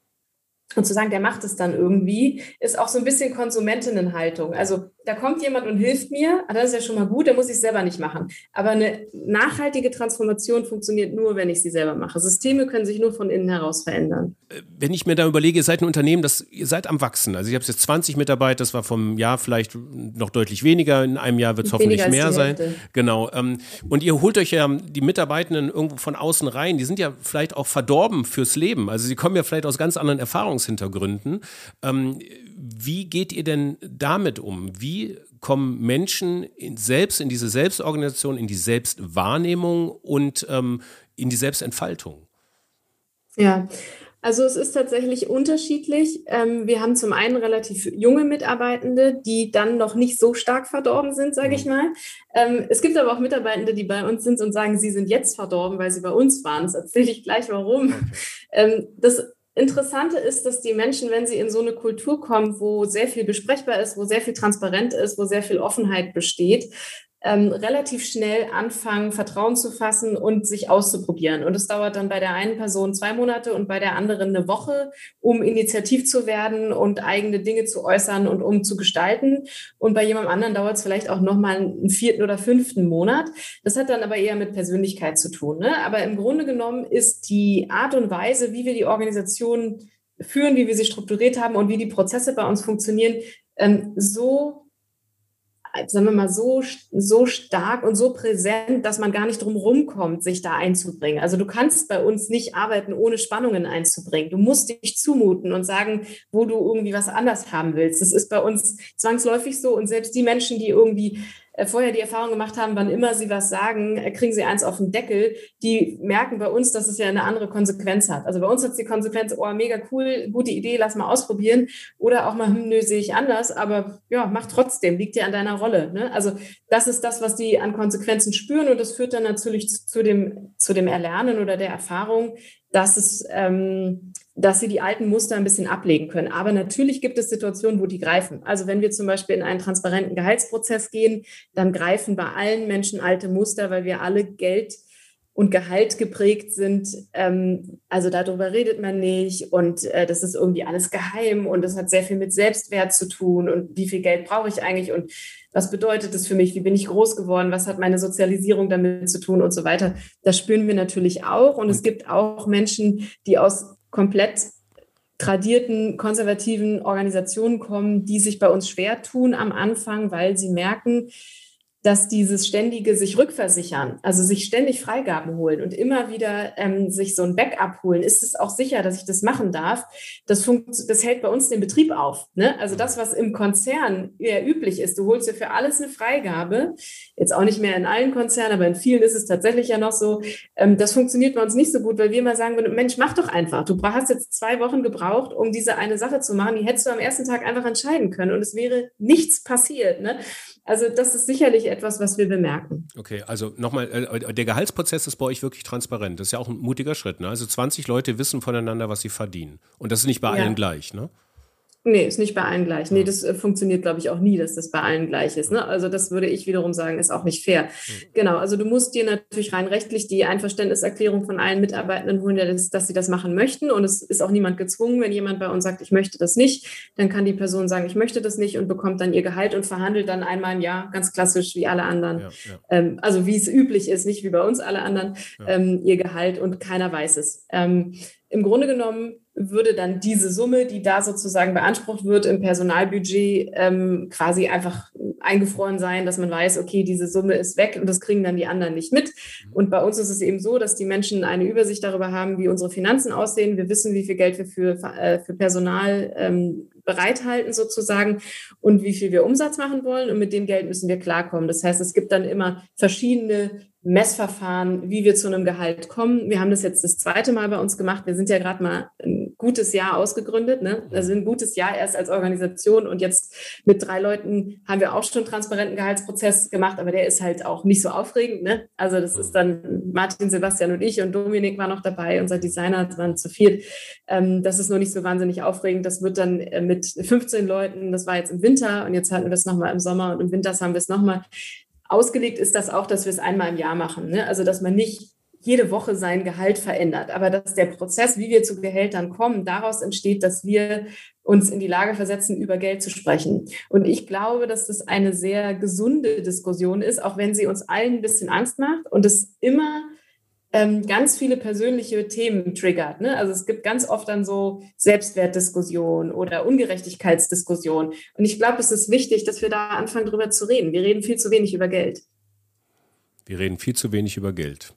und zu sagen, der macht es dann irgendwie, ist auch so ein bisschen Konsumentinnenhaltung. Also da kommt jemand und hilft mir, ah, das ist ja schon mal gut, da muss ich es selber nicht machen. Aber eine nachhaltige Transformation funktioniert nur, wenn ich sie selber mache. Systeme können sich nur von innen heraus verändern. Äh, wenn ich mir da überlege, ihr seid ein Unternehmen, das ihr seid am Wachsen. Also ich habe jetzt 20 Mitarbeiter, das war vom Jahr vielleicht noch deutlich weniger. In einem Jahr wird es hoffentlich mehr sein. Genau. Ähm, und ihr holt euch ja die Mitarbeitenden irgendwo von außen rein. Die sind ja vielleicht auch verdorben fürs Leben. Also sie kommen ja vielleicht aus ganz anderen Erfahrungshintergründen. Wie geht ihr denn damit um? Wie kommen Menschen in, selbst in diese Selbstorganisation, in die Selbstwahrnehmung und ähm, in die Selbstentfaltung? Ja, also es ist tatsächlich unterschiedlich. Ähm, wir haben zum einen relativ junge Mitarbeitende, die dann noch nicht so stark verdorben sind, sage ich mhm. mal. Ähm, es gibt aber auch Mitarbeitende, die bei uns sind und sagen, sie sind jetzt verdorben, weil sie bei uns waren. Das erzähle ich gleich warum. Ähm, das Interessante ist, dass die Menschen, wenn sie in so eine Kultur kommen, wo sehr viel besprechbar ist, wo sehr viel transparent ist, wo sehr viel Offenheit besteht, ähm, relativ schnell anfangen, Vertrauen zu fassen und sich auszuprobieren. Und es dauert dann bei der einen Person zwei Monate und bei der anderen eine Woche, um initiativ zu werden und eigene Dinge zu äußern und um zu gestalten. Und bei jemandem anderen dauert es vielleicht auch nochmal einen vierten oder fünften Monat. Das hat dann aber eher mit Persönlichkeit zu tun. Ne? Aber im Grunde genommen ist die Art und Weise, wie wir die Organisation führen, wie wir sie strukturiert haben und wie die Prozesse bei uns funktionieren, ähm, so sagen wir mal, so, so stark und so präsent, dass man gar nicht drum rumkommt, sich da einzubringen. Also du kannst bei uns nicht arbeiten, ohne Spannungen einzubringen. Du musst dich zumuten und sagen, wo du irgendwie was anders haben willst. Das ist bei uns zwangsläufig so. Und selbst die Menschen, die irgendwie vorher die Erfahrung gemacht haben, wann immer sie was sagen, äh, kriegen sie eins auf den Deckel. Die merken bei uns, dass es ja eine andere Konsequenz hat. Also bei uns hat es die Konsequenz, oh, mega cool, gute Idee, lass mal ausprobieren. Oder auch mal, hm, nö, sehe ich anders, aber ja, mach trotzdem, liegt ja an deiner Rolle. Ne? Also das ist das, was die an Konsequenzen spüren und das führt dann natürlich zu dem, zu dem Erlernen oder der Erfahrung, dass es ähm, dass sie die alten Muster ein bisschen ablegen können. Aber natürlich gibt es Situationen, wo die greifen. Also wenn wir zum Beispiel in einen transparenten Gehaltsprozess gehen, dann greifen bei allen Menschen alte Muster, weil wir alle Geld und Gehalt geprägt sind. Ähm, also darüber redet man nicht und äh, das ist irgendwie alles geheim und das hat sehr viel mit Selbstwert zu tun und wie viel Geld brauche ich eigentlich und was bedeutet das für mich, wie bin ich groß geworden, was hat meine Sozialisierung damit zu tun und so weiter. Das spüren wir natürlich auch und es gibt auch Menschen, die aus komplett tradierten konservativen Organisationen kommen, die sich bei uns schwer tun am Anfang, weil sie merken, dass dieses ständige sich rückversichern, also sich ständig Freigaben holen und immer wieder ähm, sich so ein Backup holen, ist es auch sicher, dass ich das machen darf. Das, das hält bei uns den Betrieb auf. Ne? Also das, was im Konzern eher üblich ist, du holst dir für alles eine Freigabe, jetzt auch nicht mehr in allen Konzernen, aber in vielen ist es tatsächlich ja noch so. Ähm, das funktioniert bei uns nicht so gut, weil wir immer sagen, Mensch, mach doch einfach. Du hast jetzt zwei Wochen gebraucht, um diese eine Sache zu machen. Die hättest du am ersten Tag einfach entscheiden können und es wäre nichts passiert. Ne? Also das ist sicherlich etwas, was wir bemerken. Okay, also nochmal, äh, der Gehaltsprozess ist bei euch wirklich transparent. Das ist ja auch ein mutiger Schritt. Ne? Also 20 Leute wissen voneinander, was sie verdienen. Und das ist nicht bei ja. allen gleich, ne? Nee, ist nicht bei allen gleich. Nee, das äh, funktioniert, glaube ich, auch nie, dass das bei allen gleich ist. Ne? Also das würde ich wiederum sagen, ist auch nicht fair. Mhm. Genau, also du musst dir natürlich rein rechtlich die Einverständniserklärung von allen Mitarbeitenden holen, dass, dass sie das machen möchten. Und es ist auch niemand gezwungen, wenn jemand bei uns sagt, ich möchte das nicht, dann kann die Person sagen, ich möchte das nicht und bekommt dann ihr Gehalt und verhandelt dann einmal im Jahr, ganz klassisch wie alle anderen. Ja, ja. Ähm, also wie es üblich ist, nicht wie bei uns alle anderen, ja. ähm, ihr Gehalt und keiner weiß es. Ähm, Im Grunde genommen würde dann diese Summe, die da sozusagen beansprucht wird im Personalbudget, ähm, quasi einfach eingefroren sein, dass man weiß, okay, diese Summe ist weg und das kriegen dann die anderen nicht mit. Und bei uns ist es eben so, dass die Menschen eine Übersicht darüber haben, wie unsere Finanzen aussehen. Wir wissen, wie viel Geld wir für, äh, für Personal ähm, bereithalten sozusagen und wie viel wir Umsatz machen wollen. Und mit dem Geld müssen wir klarkommen. Das heißt, es gibt dann immer verschiedene Messverfahren, wie wir zu einem Gehalt kommen. Wir haben das jetzt das zweite Mal bei uns gemacht. Wir sind ja gerade mal gutes Jahr ausgegründet, ne? also ein gutes Jahr erst als Organisation und jetzt mit drei Leuten haben wir auch schon einen transparenten Gehaltsprozess gemacht, aber der ist halt auch nicht so aufregend. Ne? Also das ist dann Martin, Sebastian und ich und Dominik war noch dabei, unser Designer waren zu viel. Ähm, das ist nur nicht so wahnsinnig aufregend. Das wird dann äh, mit 15 Leuten, das war jetzt im Winter und jetzt hatten wir es nochmal im Sommer und im Winter haben wir es nochmal ausgelegt ist das auch, dass wir es einmal im Jahr machen. Ne? Also, dass man nicht jede Woche sein Gehalt verändert, aber dass der Prozess, wie wir zu Gehältern kommen, daraus entsteht, dass wir uns in die Lage versetzen, über Geld zu sprechen. Und ich glaube, dass das eine sehr gesunde Diskussion ist, auch wenn sie uns allen ein bisschen Angst macht und es immer ähm, ganz viele persönliche Themen triggert. Ne? Also es gibt ganz oft dann so Selbstwertdiskussionen oder Ungerechtigkeitsdiskussionen. Und ich glaube, es ist wichtig, dass wir da anfangen, drüber zu reden. Wir reden viel zu wenig über Geld. Wir reden viel zu wenig über Geld.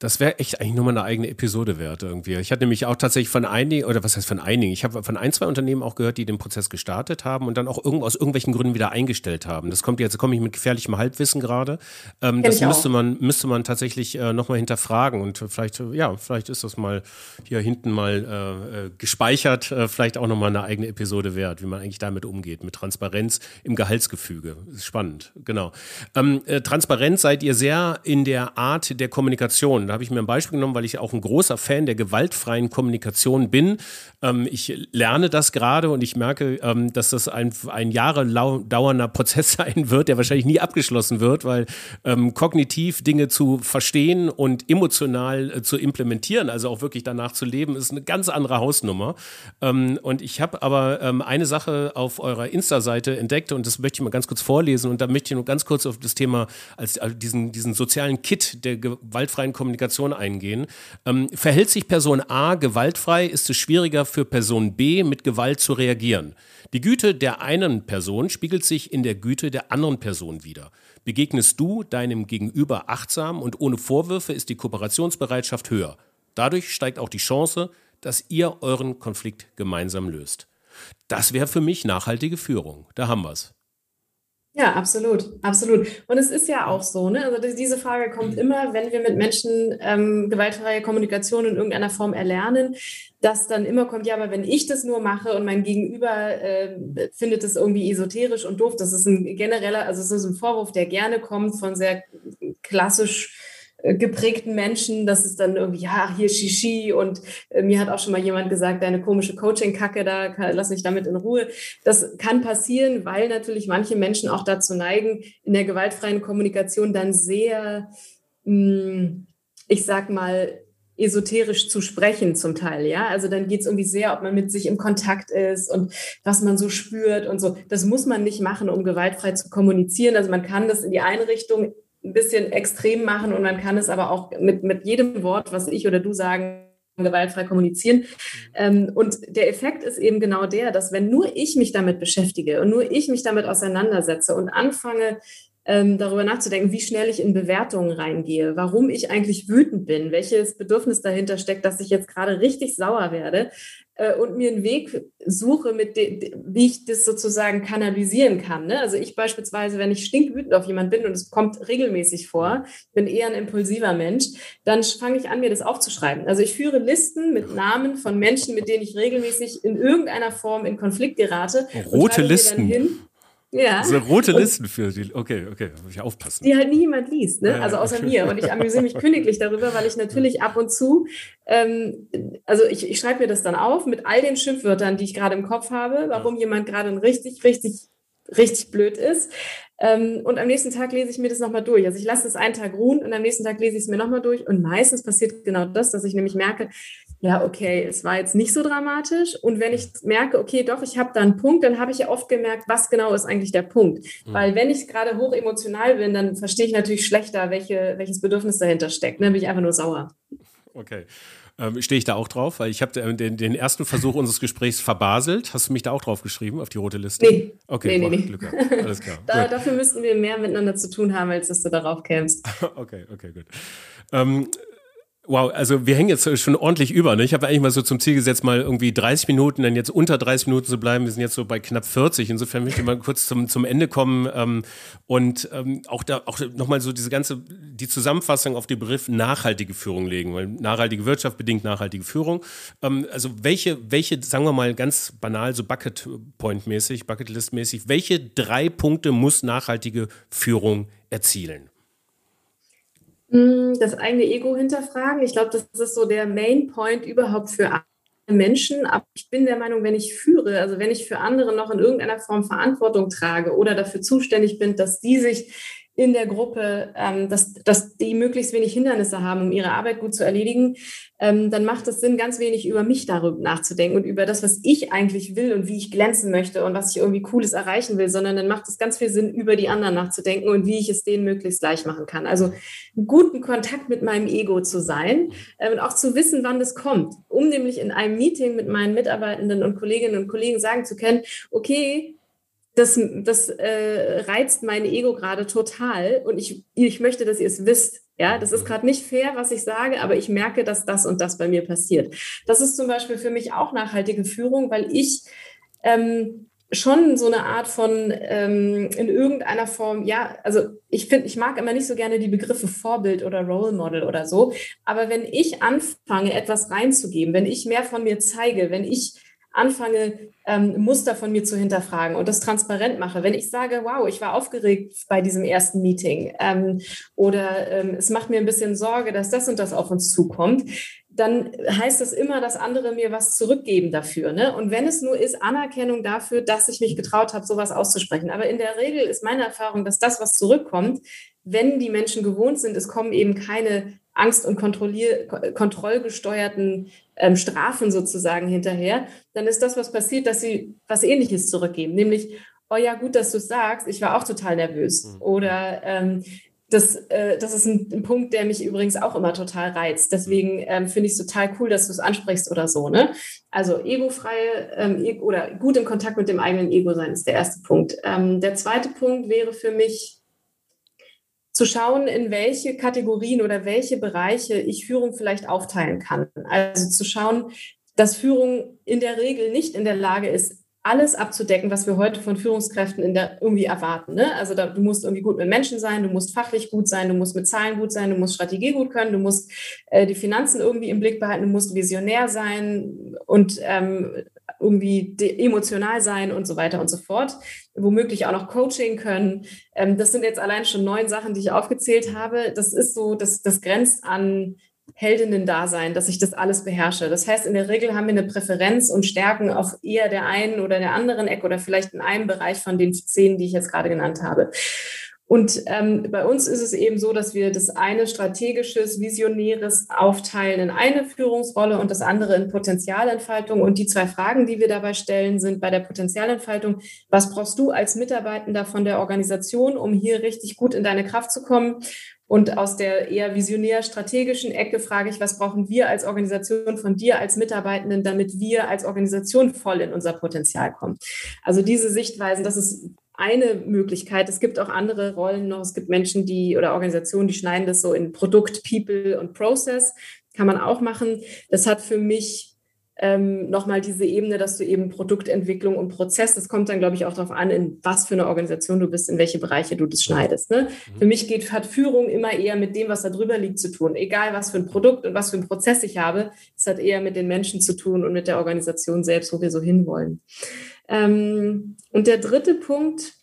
Das wäre echt eigentlich nur mal eine eigene Episode wert irgendwie. Ich hatte nämlich auch tatsächlich von einigen, oder was heißt von einigen, ich habe von ein, zwei Unternehmen auch gehört, die den Prozess gestartet haben und dann auch irgend, aus irgendwelchen Gründen wieder eingestellt haben. Das kommt jetzt, komme ich mit gefährlichem Halbwissen gerade. Ähm, das müsste man, müsste man tatsächlich äh, nochmal hinterfragen und vielleicht, ja, vielleicht ist das mal hier hinten mal äh, äh gespeichert, äh, vielleicht auch nochmal eine eigene Episode wert, wie man eigentlich damit umgeht, mit Transparenz im Gehaltsgefüge. Das ist spannend, genau. Ähm, äh, Transparenz seid ihr sehr in der Art der Kommunikation da habe ich mir ein Beispiel genommen, weil ich auch ein großer Fan der gewaltfreien Kommunikation bin. Ähm, ich lerne das gerade und ich merke, ähm, dass das ein, ein Jahre dauernder Prozess sein wird, der wahrscheinlich nie abgeschlossen wird, weil ähm, kognitiv Dinge zu verstehen und emotional äh, zu implementieren, also auch wirklich danach zu leben, ist eine ganz andere Hausnummer. Ähm, und ich habe aber ähm, eine Sache auf eurer Insta-Seite entdeckt und das möchte ich mal ganz kurz vorlesen und da möchte ich nur ganz kurz auf das Thema, als, also diesen, diesen sozialen Kit der gewaltfreien Kommunikation Kommunikation eingehen. Ähm, verhält sich Person A gewaltfrei, ist es schwieriger für Person B mit Gewalt zu reagieren. Die Güte der einen Person spiegelt sich in der Güte der anderen Person wider. Begegnest du deinem Gegenüber achtsam und ohne Vorwürfe ist die Kooperationsbereitschaft höher. Dadurch steigt auch die Chance, dass ihr euren Konflikt gemeinsam löst. Das wäre für mich nachhaltige Führung. Da haben wir es. Ja, absolut, absolut. Und es ist ja auch so, ne? Also diese Frage kommt mhm. immer, wenn wir mit Menschen ähm, gewaltfreie Kommunikation in irgendeiner Form erlernen, dass dann immer kommt, ja, aber wenn ich das nur mache und mein Gegenüber äh, findet es irgendwie esoterisch und doof, das ist ein genereller, also es ist ein Vorwurf, der gerne kommt von sehr klassisch geprägten Menschen, das ist dann irgendwie, ja, hier Shishi und äh, mir hat auch schon mal jemand gesagt, deine komische Coaching-Kacke da, kann, lass mich damit in Ruhe. Das kann passieren, weil natürlich manche Menschen auch dazu neigen, in der gewaltfreien Kommunikation dann sehr mh, hm, ich sag mal, esoterisch zu sprechen zum Teil, ja. Also dann geht es irgendwie sehr, ob man mit sich im Kontakt ist und was man so spürt und so. Das muss man nicht machen, um gewaltfrei zu kommunizieren. Also man kann das in die eine Richtung ein bisschen extrem machen und man kann es aber auch mit, mit jedem Wort, was ich oder du sagen, gewaltfrei kommunizieren. Ähm, und der Effekt ist eben genau der, dass wenn nur ich mich damit beschäftige und nur ich mich damit auseinandersetze und anfange, ähm, darüber nachzudenken, wie schnell ich in Bewertungen reingehe, warum ich eigentlich wütend bin, welches Bedürfnis dahinter steckt, dass ich jetzt gerade richtig sauer werde äh, und mir einen Weg suche, mit wie ich das sozusagen kanalisieren kann. Ne? Also ich beispielsweise, wenn ich stinkwütend auf jemanden bin und es kommt regelmäßig vor, bin eher ein impulsiver Mensch, dann fange ich an, mir das aufzuschreiben. Also ich führe Listen mit Namen von Menschen, mit denen ich regelmäßig in irgendeiner Form in Konflikt gerate. Rote Listen. Ja. So rote Listen für die. Okay, okay, muss ich aufpassen. Die halt niemand liest, ne? Also außer mir. Und ich amüsiere mich königlich darüber, weil ich natürlich ab und zu, ähm, also ich, ich schreibe mir das dann auf mit all den Schimpfwörtern, die ich gerade im Kopf habe, warum jemand gerade ein richtig, richtig, richtig blöd ist. Ähm, und am nächsten Tag lese ich mir das nochmal durch. Also ich lasse es einen Tag ruhen und am nächsten Tag lese ich es mir nochmal durch. Und meistens passiert genau das, dass ich nämlich merke, ja, okay, es war jetzt nicht so dramatisch. Und wenn ich merke, okay, doch, ich habe da einen Punkt, dann habe ich ja oft gemerkt, was genau ist eigentlich der Punkt. Mhm. Weil wenn ich gerade hoch emotional bin, dann verstehe ich natürlich schlechter, welche, welches Bedürfnis dahinter steckt. Dann bin ich einfach nur sauer. Okay. Ähm, Stehe ich da auch drauf? Weil ich habe den, den, ersten Versuch unseres Gesprächs verbaselt. Hast du mich da auch drauf geschrieben, auf die rote Liste? Nee. Okay, nee, nee, nee. Glück Alles klar. da, dafür müssten wir mehr miteinander zu tun haben, als dass du darauf kämst. okay, okay, gut. Ähm, Wow, also wir hängen jetzt schon ordentlich über. Ne? Ich habe eigentlich mal so zum Ziel gesetzt, mal irgendwie 30 Minuten, dann jetzt unter 30 Minuten zu bleiben. Wir sind jetzt so bei knapp 40. Insofern möchte ich mal kurz zum, zum Ende kommen ähm, und ähm, auch da auch nochmal so diese ganze die Zusammenfassung auf den Begriff nachhaltige Führung legen, weil nachhaltige Wirtschaft bedingt nachhaltige Führung. Ähm, also welche welche sagen wir mal ganz banal so Bucket Point mäßig, Bucket List mäßig, welche drei Punkte muss nachhaltige Führung erzielen? Hm, das eigene Ego hinterfragen. Ich glaube, das ist so der Main Point überhaupt für alle Menschen. Aber ich bin der Meinung, wenn ich führe, also wenn ich für andere noch in irgendeiner Form Verantwortung trage oder dafür zuständig bin, dass die sich in der Gruppe, ähm, dass, dass die möglichst wenig Hindernisse haben, um ihre Arbeit gut zu erledigen, ähm, dann macht es Sinn, ganz wenig über mich darüber nachzudenken und über das, was ich eigentlich will und wie ich glänzen möchte und was ich irgendwie Cooles erreichen will, sondern dann macht es ganz viel Sinn, über die anderen nachzudenken und wie ich es denen möglichst leicht machen kann. Also einen guten Kontakt mit meinem Ego zu sein äh, und auch zu wissen, wann das kommt, um nämlich in einem Meeting mit meinen Mitarbeitenden und Kolleginnen und Kollegen sagen zu können, okay, das, das äh, reizt mein Ego gerade total und ich, ich möchte, dass ihr es wisst. Ja, das ist gerade nicht fair, was ich sage, aber ich merke, dass das und das bei mir passiert. Das ist zum Beispiel für mich auch nachhaltige Führung, weil ich ähm, schon so eine Art von ähm, in irgendeiner Form, ja, also ich finde, ich mag immer nicht so gerne die Begriffe Vorbild oder Role Model oder so, aber wenn ich anfange, etwas reinzugeben, wenn ich mehr von mir zeige, wenn ich anfange, ähm, Muster von mir zu hinterfragen und das transparent mache. Wenn ich sage, wow, ich war aufgeregt bei diesem ersten Meeting ähm, oder ähm, es macht mir ein bisschen Sorge, dass das und das auf uns zukommt, dann heißt das immer, dass andere mir was zurückgeben dafür. Ne? Und wenn es nur ist, Anerkennung dafür, dass ich mich getraut habe, sowas auszusprechen. Aber in der Regel ist meine Erfahrung, dass das, was zurückkommt, wenn die Menschen gewohnt sind, es kommen eben keine Angst- und kontrollgesteuerten ähm, Strafen sozusagen hinterher, dann ist das, was passiert, dass sie was Ähnliches zurückgeben, nämlich, oh ja, gut, dass du sagst, ich war auch total nervös. Mhm. Oder ähm, das, äh, das ist ein, ein, Punkt, der mich übrigens auch immer total reizt. Deswegen ähm, finde ich es total cool, dass du es ansprichst oder so. Ne? Also egofreie ähm, e oder gut im Kontakt mit dem eigenen Ego sein ist der erste Punkt. Ähm, der zweite Punkt wäre für mich zu schauen, in welche Kategorien oder welche Bereiche ich Führung vielleicht aufteilen kann. Also zu schauen, dass Führung in der Regel nicht in der Lage ist, alles abzudecken, was wir heute von Führungskräften in der, irgendwie erwarten. Ne? Also da, du musst irgendwie gut mit Menschen sein, du musst fachlich gut sein, du musst mit Zahlen gut sein, du musst Strategie gut können, du musst äh, die Finanzen irgendwie im Blick behalten, du musst visionär sein und ähm, irgendwie emotional sein und so weiter und so fort. Womöglich auch noch Coaching können. Ähm, das sind jetzt allein schon neun Sachen, die ich aufgezählt habe. Das ist so, das, das grenzt an Heldinnen-Dasein, dass ich das alles beherrsche. Das heißt, in der Regel haben wir eine Präferenz und Stärken auf eher der einen oder der anderen Ecke oder vielleicht in einem Bereich von den zehn, die ich jetzt gerade genannt habe. Und ähm, bei uns ist es eben so, dass wir das eine strategisches, visionäres aufteilen in eine Führungsrolle und das andere in Potenzialentfaltung. Und die zwei Fragen, die wir dabei stellen, sind bei der Potenzialentfaltung, was brauchst du als Mitarbeitender von der Organisation, um hier richtig gut in deine Kraft zu kommen? Und aus der eher visionär-strategischen Ecke frage ich, was brauchen wir als Organisation von dir als Mitarbeitenden, damit wir als Organisation voll in unser Potenzial kommen? Also diese Sichtweisen, das ist eine Möglichkeit. Es gibt auch andere Rollen noch. Es gibt Menschen, die oder Organisationen, die schneiden das so in Produkt, People und Process. Kann man auch machen. Das hat für mich ähm, nochmal diese Ebene, dass du eben Produktentwicklung und Prozess, das kommt dann, glaube ich, auch darauf an, in was für eine Organisation du bist, in welche Bereiche du das schneidest. Ne? Mhm. Für mich geht, hat Führung immer eher mit dem, was da drüber liegt, zu tun. Egal, was für ein Produkt und was für ein Prozess ich habe, es hat eher mit den Menschen zu tun und mit der Organisation selbst, wo wir so hinwollen. Ähm, und der dritte Punkt,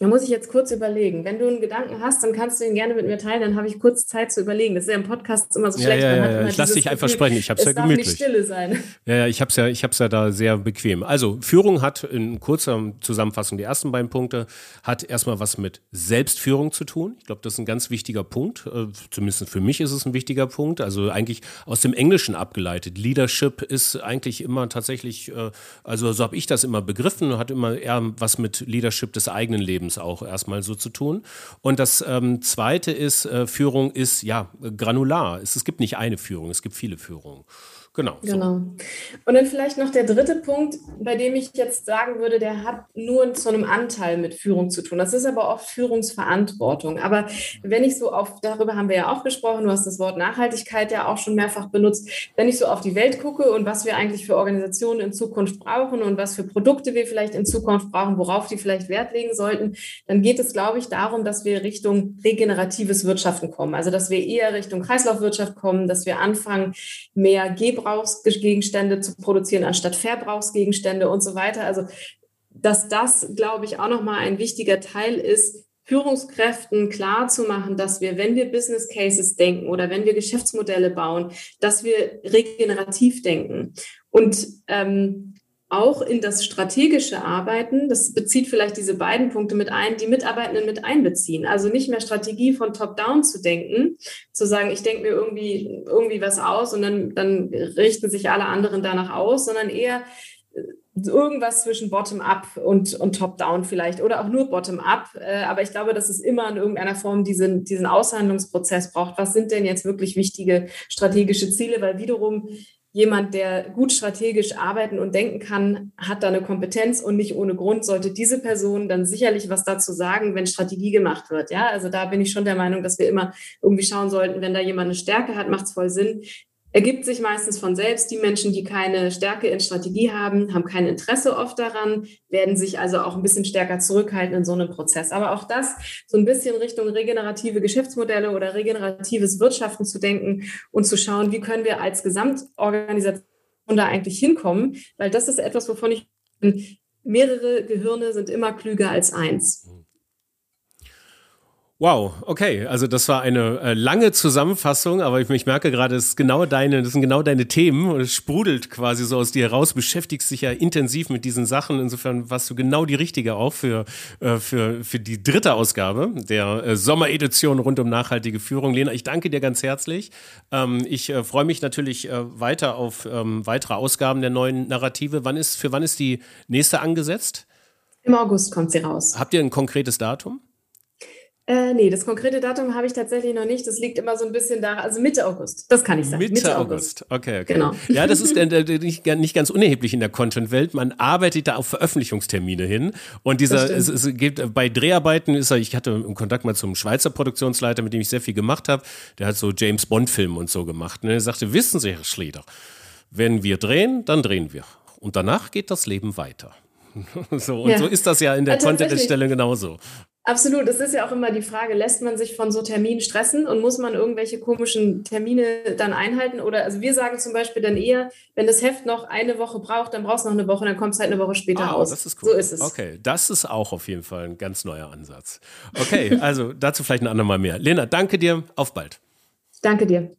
da muss ich jetzt kurz überlegen. Wenn du einen Gedanken hast, dann kannst du ihn gerne mit mir teilen, dann habe ich kurz Zeit zu überlegen. Das ist ja im Podcast immer so ja, schlecht. Ja, ja, ja. Ich lasse dich einfach sprechen, ich habe es ja gemütlich. Nicht stille sein. Ja, ja, ich habe es ja, ich hab's ja da sehr bequem. Also, Führung hat in kurzer Zusammenfassung die ersten beiden Punkte, hat erstmal was mit Selbstführung zu tun. Ich glaube, das ist ein ganz wichtiger Punkt. Äh, zumindest für mich ist es ein wichtiger Punkt. Also eigentlich aus dem Englischen abgeleitet. Leadership ist eigentlich immer tatsächlich, äh, also so habe ich das immer begriffen, hat immer eher was mit Leadership des eigenen Lebens Lebens auch erstmal so zu tun. Und das ähm, Zweite ist, äh, Führung ist ja granular. Es, es gibt nicht eine Führung, es gibt viele Führungen. Genau. Genau. Und dann vielleicht noch der dritte Punkt, bei dem ich jetzt sagen würde, der hat nur zu einem Anteil mit Führung zu tun. Das ist aber oft Führungsverantwortung. Aber wenn ich so auf, darüber haben wir ja auch gesprochen, du hast das Wort Nachhaltigkeit ja auch schon mehrfach benutzt, wenn ich so auf die Welt gucke und was wir eigentlich für Organisationen in Zukunft brauchen und was für Produkte wir vielleicht in Zukunft brauchen, worauf die vielleicht Wert legen sollten, dann geht es, glaube ich, darum, dass wir Richtung regeneratives Wirtschaften kommen. Also dass wir eher Richtung Kreislaufwirtschaft kommen, dass wir anfangen, mehr Geber Gebrauchsgegenstände zu produzieren anstatt Verbrauchsgegenstände und so weiter. Also, dass das, glaube ich, auch nochmal ein wichtiger Teil ist, Führungskräften klar zu machen, dass wir, wenn wir Business Cases denken oder wenn wir Geschäftsmodelle bauen, dass wir regenerativ denken. Und ähm, auch in das strategische Arbeiten, das bezieht vielleicht diese beiden Punkte mit ein, die Mitarbeitenden mit einbeziehen. Also nicht mehr Strategie von Top-Down zu denken, zu sagen, ich denke mir irgendwie, irgendwie was aus und dann, dann richten sich alle anderen danach aus, sondern eher äh, irgendwas zwischen Bottom-up und, und Top-down vielleicht oder auch nur Bottom-up. Äh, aber ich glaube, dass es immer in irgendeiner Form diesen, diesen Aushandlungsprozess braucht. Was sind denn jetzt wirklich wichtige strategische Ziele? Weil wiederum jemand, der gut strategisch arbeiten und denken kann, hat da eine Kompetenz und nicht ohne Grund sollte diese Person dann sicherlich was dazu sagen, wenn Strategie gemacht wird. Ja, also da bin ich schon der Meinung, dass wir immer irgendwie schauen sollten, wenn da jemand eine Stärke hat, macht es voll Sinn, ergibt sich meistens von selbst. Die Menschen, die keine Stärke in Strategie haben, haben kein Interesse oft daran, werden sich also auch ein bisschen stärker zurückhalten in so einem Prozess. Aber auch das so ein bisschen Richtung regenerative Geschäftsmodelle oder regeneratives Wirtschaften zu denken und zu schauen, wie können wir als Gesamtorganisation da eigentlich hinkommen, weil das ist etwas, wovon ich mehrere Gehirne sind immer klüger als eins. Wow, okay, also das war eine äh, lange Zusammenfassung, aber ich, ich merke gerade, es genau deine, das sind genau deine Themen und es sprudelt quasi so aus dir heraus, beschäftigst dich ja intensiv mit diesen Sachen. Insofern warst du genau die richtige auch für, äh, für, für die dritte Ausgabe der äh, Sommeredition rund um nachhaltige Führung. Lena, ich danke dir ganz herzlich. Ähm, ich äh, freue mich natürlich äh, weiter auf ähm, weitere Ausgaben der neuen Narrative. Wann ist, für wann ist die nächste angesetzt? Im August kommt sie raus. Habt ihr ein konkretes Datum? Äh, nee, das konkrete Datum habe ich tatsächlich noch nicht. Das liegt immer so ein bisschen da, also Mitte August. Das kann ich sagen. Mitte, Mitte August. August. Okay, okay. Genau. Ja, das ist äh, nicht, ganz unerheblich in der Content-Welt. Man arbeitet da auf Veröffentlichungstermine hin. Und dieser, es, es geht bei Dreharbeiten ist er, ich hatte im Kontakt mal zum Schweizer Produktionsleiter, mit dem ich sehr viel gemacht habe. Der hat so James Bond-Filme und so gemacht. Und er sagte, wissen Sie, Herr Schlieder, wenn wir drehen, dann drehen wir. Und danach geht das Leben weiter. so, und ja. so ist das ja in der Content-Erstellung genauso. Absolut. Es ist ja auch immer die Frage, lässt man sich von so Terminen stressen und muss man irgendwelche komischen Termine dann einhalten? Oder also wir sagen zum Beispiel dann eher, wenn das Heft noch eine Woche braucht, dann brauchst du noch eine Woche, dann kommt es halt eine Woche später ah, raus. Das ist cool. So ist es. Okay, das ist auch auf jeden Fall ein ganz neuer Ansatz. Okay, also dazu vielleicht ein andermal mehr. Lena, danke dir. Auf bald. Danke dir.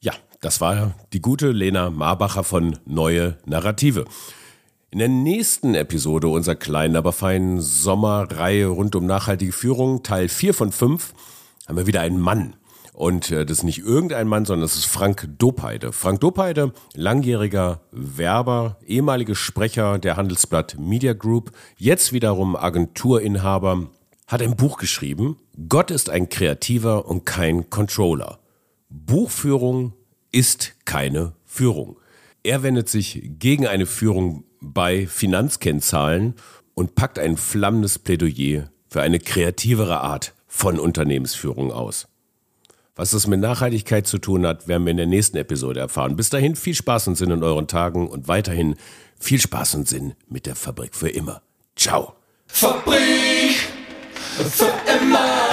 Ja, das war die gute Lena Marbacher von Neue Narrative. In der nächsten Episode unserer kleinen, aber feinen Sommerreihe rund um nachhaltige Führung, Teil 4 von 5, haben wir wieder einen Mann. Und äh, das ist nicht irgendein Mann, sondern das ist Frank Dopeide. Frank Dopeide, langjähriger Werber, ehemaliger Sprecher der Handelsblatt Media Group, jetzt wiederum Agenturinhaber, hat ein Buch geschrieben. Gott ist ein Kreativer und kein Controller. Buchführung ist keine Führung. Er wendet sich gegen eine Führung bei Finanzkennzahlen und packt ein flammendes Plädoyer für eine kreativere Art von Unternehmensführung aus. Was das mit Nachhaltigkeit zu tun hat, werden wir in der nächsten Episode erfahren. Bis dahin viel Spaß und Sinn in euren Tagen und weiterhin viel Spaß und Sinn mit der Fabrik für immer. Ciao. Fabrik für immer.